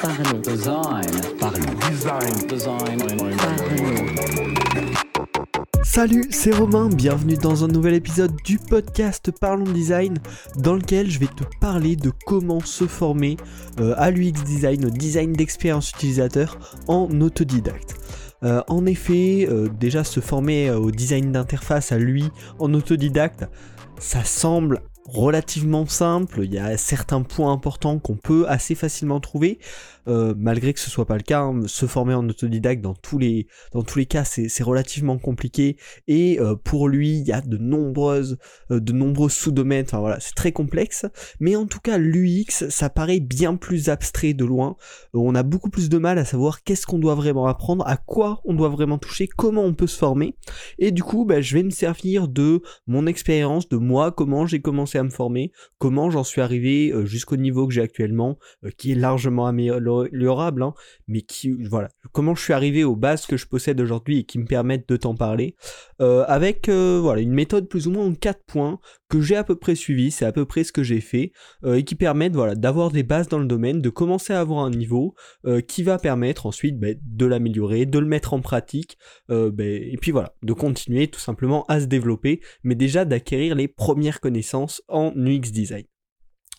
Parlons. Design. Parlons. Design. Design. Parlons. Salut, c'est Romain, bienvenue dans un nouvel épisode du podcast Parlons Design dans lequel je vais te parler de comment se former euh, à l'UX design, au design d'expérience utilisateur en autodidacte. Euh, en effet, euh, déjà se former euh, au design d'interface à lui en autodidacte, ça semble relativement simple, il y a certains points importants qu'on peut assez facilement trouver, euh, malgré que ce soit pas le cas, hein, se former en autodidacte dans tous les, dans tous les cas c'est relativement compliqué. Et euh, pour lui il y a de nombreuses, euh, de nombreux sous-domaines, enfin voilà c'est très complexe, mais en tout cas l'UX ça paraît bien plus abstrait de loin, Euh, on a beaucoup plus de mal à savoir qu'est-ce qu'on doit vraiment apprendre, à quoi on doit vraiment toucher, comment on peut se former, et du coup bah, je vais me servir de mon expérience, de moi, comment j'ai commencé à me former, comment j'en suis arrivé euh, jusqu'au niveau que j'ai actuellement, euh, qui est largement améliorable, hein, mais qui, voilà, comment je suis arrivé aux bases que je possède aujourd'hui et qui me permettent de t'en parler, euh, avec voilà une méthode plus ou moins en quatre points que j'ai à peu près suivi, c'est à peu près ce que j'ai fait, et qui permettent voilà d'avoir des bases dans le domaine, de commencer à avoir un niveau qui va permettre ensuite bah, de l'améliorer, de le mettre en pratique, bah, et puis voilà, de continuer tout simplement à se développer, mais déjà d'acquérir les premières connaissances en UX design.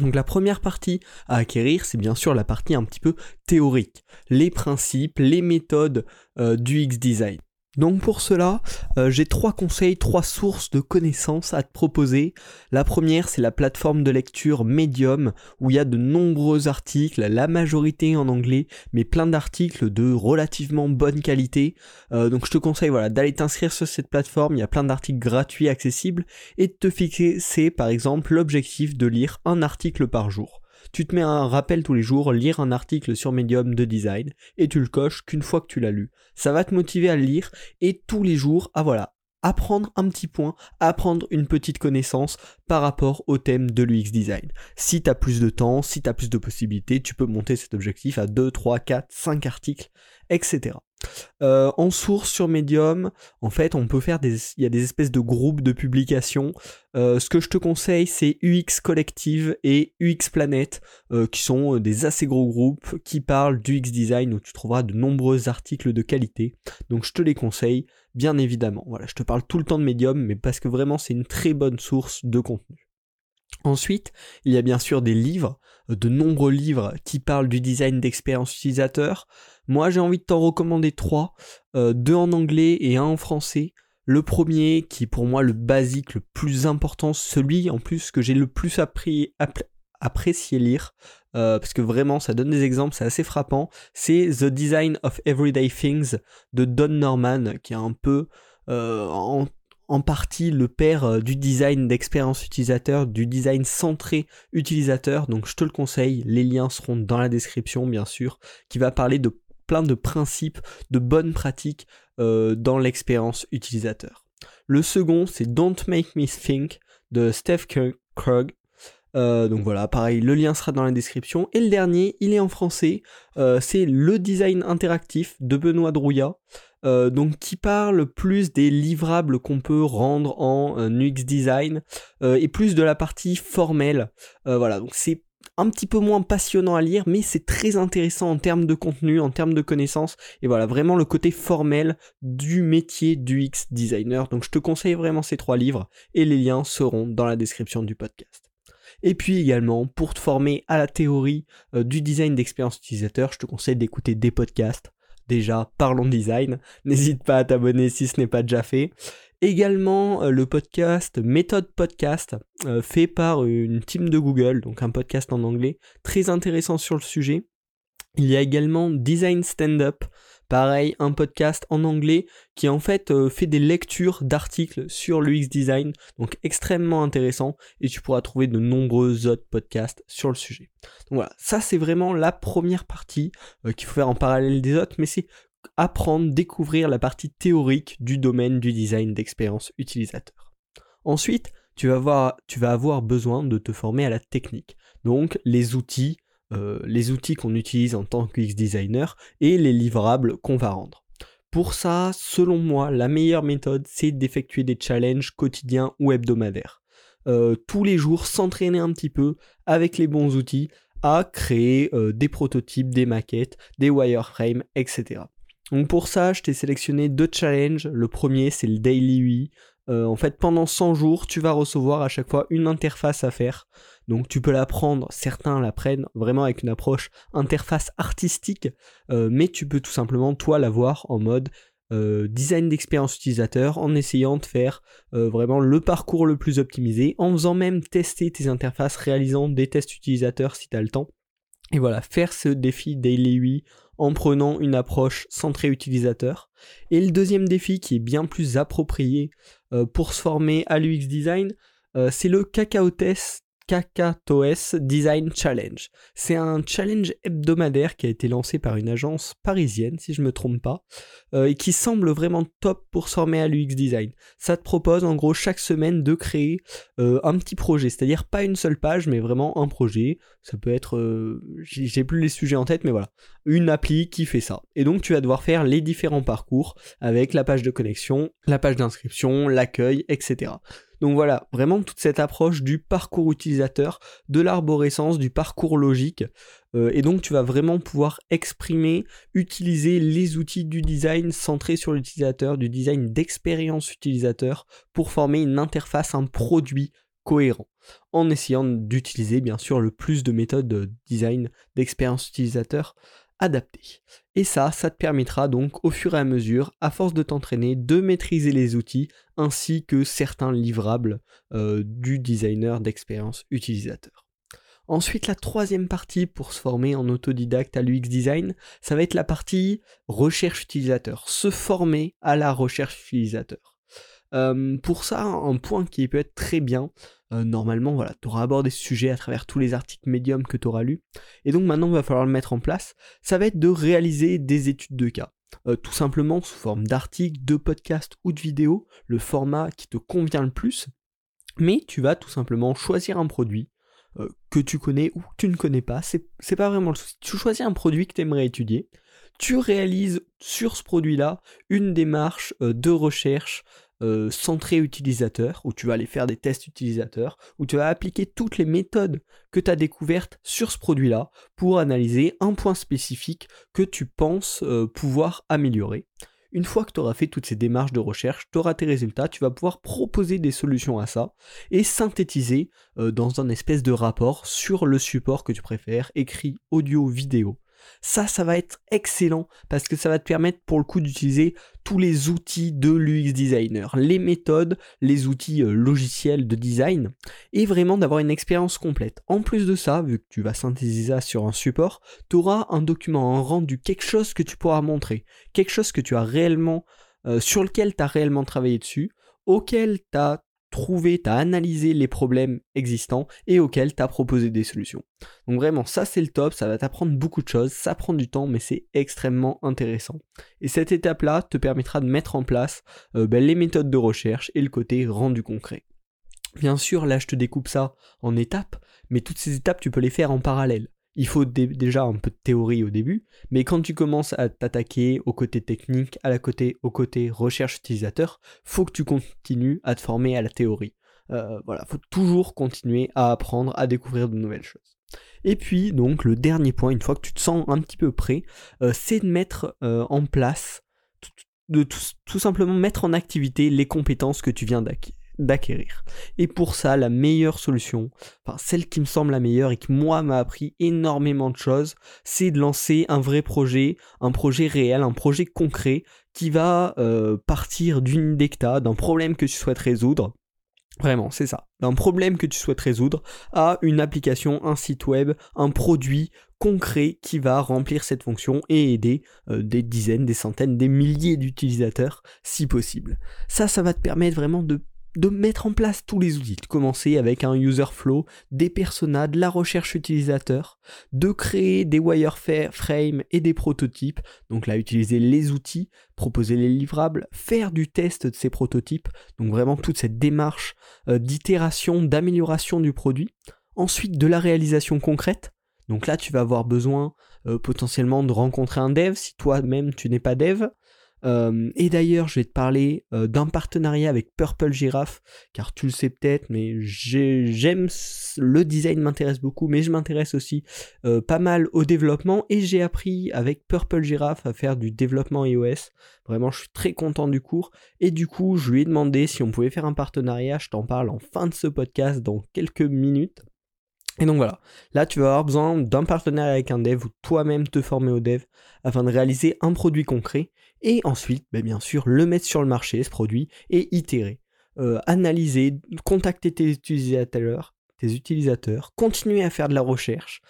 Donc la première partie à acquérir, c'est bien sûr la partie un petit peu théorique, les principes, les méthodes euh, du UX design. Donc pour cela, euh, j'ai trois conseils, trois sources de connaissances à te proposer. La première, c'est la plateforme de lecture Medium, où il y a de nombreux articles, la majorité en anglais, mais plein d'articles de relativement bonne qualité. Euh, donc je te conseille voilà, d'aller t'inscrire sur cette plateforme, il y a plein d'articles gratuits accessibles, et de te fixer par exemple l'objectif de lire un article par jour. Tu te mets un rappel tous les jours, lire un article sur Medium de design, et tu le coches qu'une fois que tu l'as lu. Ça va te motiver à le lire, et tous les jours, à voilà, apprendre un petit point, apprendre une petite connaissance par rapport au thème de l'UX design. Si tu as plus de temps, si tu as plus de possibilités, tu peux monter cet objectif à 2, 3, 4, 5 articles, etc. Euh, en source sur Medium, en fait, on peut faire des, il y a des espèces de groupes de publications. Euh, ce que je te conseille, c'est UX Collective et UX Planet, euh, qui sont des assez gros groupes qui parlent du UX design où tu trouveras de nombreux articles de qualité. Donc, je te les conseille, bien évidemment. Voilà, je te parle tout le temps de Medium, mais parce que vraiment, c'est une très bonne source de contenu. Ensuite, il y a bien sûr des livres, de nombreux livres qui parlent du design d'expérience utilisateur. Moi, j'ai envie de t'en recommander trois, euh, deux en anglais et un en français. Le premier, qui est pour moi le basique, le plus important, celui en plus que j'ai le plus appris, lire, euh, parce que vraiment ça donne des exemples, c'est assez frappant, c'est The Design of Everyday Things de Don Norman, qui est un peu euh, en en partie le père euh, du design d'expérience utilisateur, du design centré utilisateur, donc je te le conseille, les liens seront dans la description bien sûr, qui va parler de plein de principes, de bonnes pratiques euh, dans l'expérience utilisateur. Le second, c'est Don't Make Me Think de Steph Krug. Euh, donc voilà, pareil, le lien sera dans la description. Et le dernier, il est en français, c'est Le design interactif de Benoît Drouillat. Euh, donc qui parle plus des livrables qu'on peut rendre en euh, UX design euh, et plus de la partie formelle. Voilà, donc c'est un petit peu moins passionnant à lire, mais c'est très intéressant en termes de contenu, en termes de connaissances, et voilà, vraiment le côté formel du métier du X designer. Donc je te conseille vraiment ces trois livres, et les liens seront dans la description du podcast. Et puis également, pour te former à la théorie du design d'expérience utilisateur, je te conseille d'écouter des podcasts. Déjà, parlons design. N'hésite pas à t'abonner si ce n'est pas déjà fait. Également euh, le podcast Méthode Podcast, euh, fait par une team de Google, donc un podcast en anglais, très intéressant sur le sujet. Il y a également Design Stand-up, pareil, un podcast en anglais qui en fait euh, fait des lectures d'articles sur l'UX design, donc extrêmement intéressant, et tu pourras trouver de nombreux autres podcasts sur le sujet. Donc voilà, ça c'est vraiment la première partie euh, qu'il faut faire en parallèle des autres, mais c'est apprendre, découvrir la partie théorique du domaine du design d'expérience utilisateur. Ensuite, tu vas, avoir, tu vas avoir besoin de te former à la technique, donc les outils, euh, les outils qu'on utilise en tant que designer et les livrables qu'on va rendre. Pour ça, selon moi, la meilleure méthode, c'est d'effectuer des challenges quotidiens ou hebdomadaires. Euh, tous les jours, s'entraîner un petit peu avec les bons outils à créer euh, des prototypes, des maquettes, des wireframes, etc. Donc pour ça, je t'ai sélectionné deux challenges. Le premier, c'est le Daily UI. Euh, en fait, pendant 100 jours, tu vas recevoir à chaque fois une interface à faire. Donc tu peux la prendre, certains la prennent vraiment avec une approche interface artistique, euh, mais tu peux tout simplement toi la voir en mode euh, design d'expérience utilisateur en essayant de faire vraiment le parcours le plus optimisé, en faisant même tester tes interfaces, réalisant des tests utilisateurs si tu as le temps. Et voilà, faire ce défi Daily UI en prenant une approche centrée utilisateur. Et le deuxième défi qui est bien plus approprié pour se former à l'UX design, euh, c'est le cacao test Kakatoes Design Challenge. C'est un challenge hebdomadaire qui a été lancé par une agence parisienne, si je ne me trompe pas, euh, et qui semble vraiment top pour se former à l'UX design. Ça te propose en gros chaque semaine de créer euh, un petit projet, c'est-à-dire pas une seule page, mais vraiment un projet. Ça peut être, euh, j'ai plus les sujets en tête, mais voilà, une appli qui fait ça. Et donc tu vas devoir faire les différents parcours avec la page de connexion, la page d'inscription, l'accueil, etc. Donc voilà, vraiment toute cette approche du parcours utilisateur, de l'arborescence, du parcours logique. Euh, et donc tu vas vraiment pouvoir exprimer, utiliser les outils du design centré sur l'utilisateur, du design d'expérience utilisateur pour former une interface, un produit cohérent, en essayant d'utiliser bien sûr le plus de méthodes de design d'expérience utilisateur adaptées. Et ça, ça te permettra donc au fur et à mesure, à force de t'entraîner, de maîtriser les outils ainsi que certains livrables euh, du designer d'expérience utilisateur. Ensuite, la troisième partie pour se former en autodidacte à l'UX design, ça va être la partie recherche utilisateur, se former à la recherche utilisateur. Euh, pour ça, un point qui peut être très bien, euh, normalement, voilà, tu auras abordé ce sujet à travers tous les articles médiums que tu auras lus. Et donc maintenant, il va falloir le mettre en place. Ça va être de réaliser des études de cas. Euh, tout simplement sous forme d'articles, de podcasts ou de vidéos, le format qui te convient le plus. Mais tu vas tout simplement choisir un produit que tu connais ou que tu ne connais pas. C'est pas vraiment le souci. Tu choisis un produit que tu aimerais étudier. Tu réalises sur ce produit-là une démarche de recherche euh, centré utilisateur, où tu vas aller faire des tests utilisateurs, où tu vas appliquer toutes les méthodes que tu as découvertes sur ce produit-là pour analyser un point spécifique que tu penses euh, pouvoir améliorer. Une fois que tu auras fait toutes ces démarches de recherche, tu auras tes résultats, tu vas pouvoir proposer des solutions à ça et synthétiser euh, dans un espèce de rapport sur le support que tu préfères, écrit, audio, vidéo. Ça, ça va être excellent parce que ça va te permettre pour le coup d'utiliser tous les outils de l'UX designer, les méthodes, les outils euh, logiciels de design et vraiment d'avoir une expérience complète. En plus de ça, vu que tu vas synthétiser ça sur un support, tu auras un document, un rendu, quelque chose que tu pourras montrer, quelque chose que tu as réellement, euh, sur lequel tu as réellement travaillé dessus, auquel tu as trouvé, tu as analysé les problèmes existants et auxquels tu as proposé des solutions. Donc vraiment, ça c'est le top, ça va t'apprendre beaucoup de choses, ça prend du temps, mais c'est extrêmement intéressant. Et cette étape-là te permettra de mettre en place euh, ben, les méthodes de recherche et le côté rendu concret. Bien sûr, là je te découpe ça en étapes, mais toutes ces étapes tu peux les faire en parallèle il faut déjà un peu de théorie au début, mais quand tu commences à t'attaquer au côté technique, à la au côté recherche utilisateur, faut que tu continues à te former à la théorie. Euh, voilà, faut toujours continuer à apprendre, à découvrir de nouvelles choses. Et puis donc le dernier point, une fois que tu te sens un petit peu prêt, euh, c'est de mettre euh, en place, de tout, simplement mettre en activité les compétences que tu viens d'acquérir d'acquérir. Et pour ça, la meilleure solution, enfin celle qui me semble la meilleure et qui moi m'a appris énormément de choses, c'est de lancer un vrai projet, un projet réel, un projet concret qui va euh, partir d'une idée d'un problème que tu souhaites résoudre. Vraiment, c'est ça. D'un problème que tu souhaites résoudre à une application, un site web, un produit concret qui va remplir cette fonction et aider euh, des dizaines, des centaines, des milliers d'utilisateurs si possible. Ça, ça va te permettre vraiment de de mettre en place tous les outils, de commencer avec un user flow, des personas, de la recherche utilisateur, de créer des wireframes et des prototypes, donc là utiliser les outils, proposer les livrables, faire du test de ces prototypes, donc vraiment toute cette démarche euh, d'itération, d'amélioration du produit. Ensuite de la réalisation concrète, donc là tu vas avoir besoin euh, potentiellement de rencontrer un dev. Si toi-même tu n'es pas dev, Euh, et d'ailleurs, je vais te parler euh, d'un partenariat avec Purple Giraffe, car tu le sais peut-être, mais j'aime le design m'intéresse beaucoup, mais je m'intéresse aussi euh, pas mal au développement et j'ai appris avec Purple Giraffe à faire du développement iOS. Vraiment, je suis très content du cours et du coup, je lui ai demandé si on pouvait faire un partenariat. Je t'en parle en fin de ce podcast dans quelques minutes. Et donc voilà, là tu vas avoir besoin d'un partenaire avec un dev ou toi-même te former au dev afin de réaliser un produit concret et ensuite ben, bien sûr le mettre sur le marché ce produit et itérer, euh, analyser, contacter tes utilisateurs, tes utilisateurs, continuer à faire de la recherche,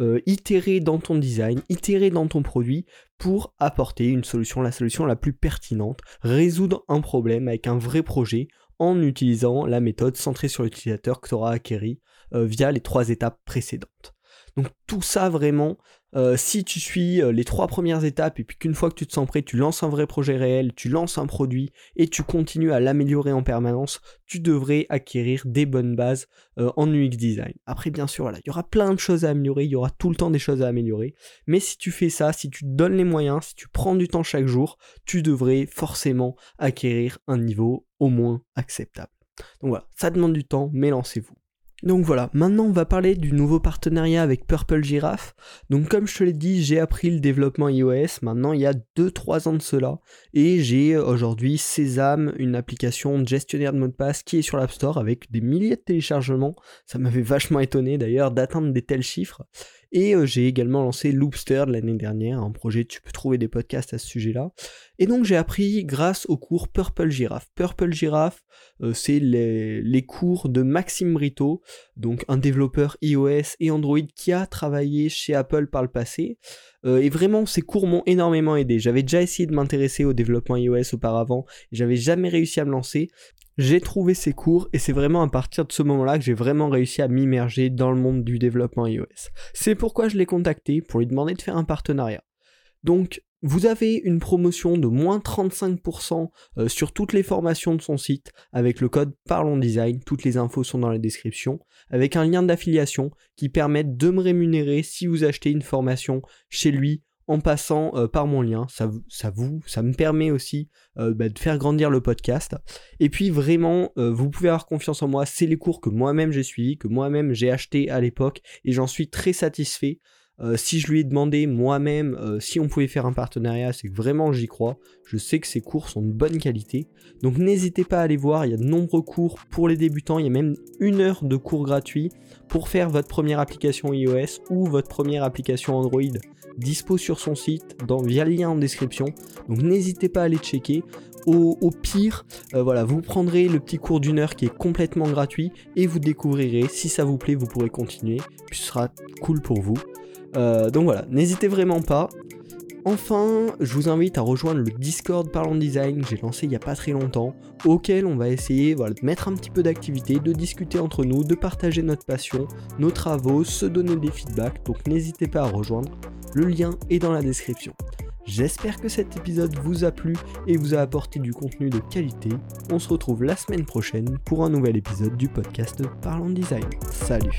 euh, itérer dans ton design, itérer dans ton produit pour apporter une solution, la solution la plus pertinente, résoudre un problème avec un vrai projet en utilisant la méthode centrée sur l'utilisateur que tu auras acquéri euh, via les trois étapes précédentes. Donc tout ça vraiment, euh, si tu suis euh, les trois premières étapes et puis qu'une fois que tu te sens prêt, tu lances un vrai projet réel, tu lances un produit et tu continues à l'améliorer en permanence, tu devrais acquérir des bonnes bases en UX design. Après bien sûr, il y aura plein de choses à améliorer, il y aura tout le temps des choses à améliorer, mais si tu fais ça, si tu te donnes les moyens, si tu prends du temps chaque jour, tu devrais forcément acquérir un niveau au moins acceptable. Donc voilà, ça demande du temps, mais lancez-vous. Donc voilà, maintenant on va parler du nouveau partenariat avec Purple Giraffe. Donc comme je te l'ai dit, j'ai appris le développement iOS maintenant il y a 2-3 ans de cela. Et j'ai aujourd'hui Sésame, une application gestionnaire de mots de passe qui est sur l'App Store avec des milliers de téléchargements. Ça m'avait vachement étonné d'ailleurs d'atteindre des tels chiffres. Et euh, j'ai également lancé Loopster l'année dernière, un projet, tu peux trouver des podcasts à ce sujet-là. Et donc j'ai appris grâce au cours Purple Giraffe. Purple Giraffe, euh, c'est les, cours de Maxime Brito, donc un développeur iOS et Android qui a travaillé chez Apple par le passé. Euh, et vraiment, ces cours m'ont énormément aidé. J'avais déjà essayé de m'intéresser au développement iOS auparavant, j'avais jamais réussi à me lancer. J'ai trouvé ces cours et c'est vraiment à partir de ce moment-là que j'ai vraiment réussi à m'immerger dans le monde du développement iOS. C'est pourquoi je l'ai contacté pour lui demander de faire un partenariat. Donc, vous avez une promotion de moins 35% euh, sur toutes les formations de son site avec le code Parlons Design. Toutes les infos sont dans la description. Avec un lien d'affiliation qui permet de me rémunérer si vous achetez une formation chez lui en passant euh, par mon lien. Ça, ça, vous, ça me permet aussi euh, bah, de faire grandir le podcast. Et puis vraiment, euh, vous pouvez avoir confiance en moi. C'est les cours que moi-même j'ai suivis, que moi-même j'ai acheté à l'époque, et j'en suis très satisfait. Si je lui ai demandé moi-même si on pouvait faire un partenariat, c'est que vraiment j'y crois. Je sais que ces cours sont de bonne qualité. Donc n'hésitez pas à aller voir, il y a de nombreux cours pour les débutants, il y a même une heure de cours gratuits pour faire votre première application iOS ou votre première application Android dispo sur son site via le lien en description. Donc n'hésitez pas à aller checker. Au, pire, euh, voilà, vous prendrez le petit cours d'une heure qui est complètement gratuit et vous découvrirez. Si ça vous plaît, vous pourrez continuer. Puis ce sera cool pour vous. Euh, donc voilà, n'hésitez vraiment pas. Enfin, je vous invite à rejoindre le Discord Parlons Design que j'ai lancé il n'y a pas très longtemps, auquel on va essayer de mettre un petit peu d'activité, de discuter entre nous, de partager notre passion, nos travaux, se donner des feedbacks, donc n'hésitez pas à rejoindre. Le lien est dans la description. J'espère que cet épisode vous a plu et vous a apporté du contenu de qualité. On se retrouve la semaine prochaine pour un nouvel épisode du podcast Parlons Design. Salut.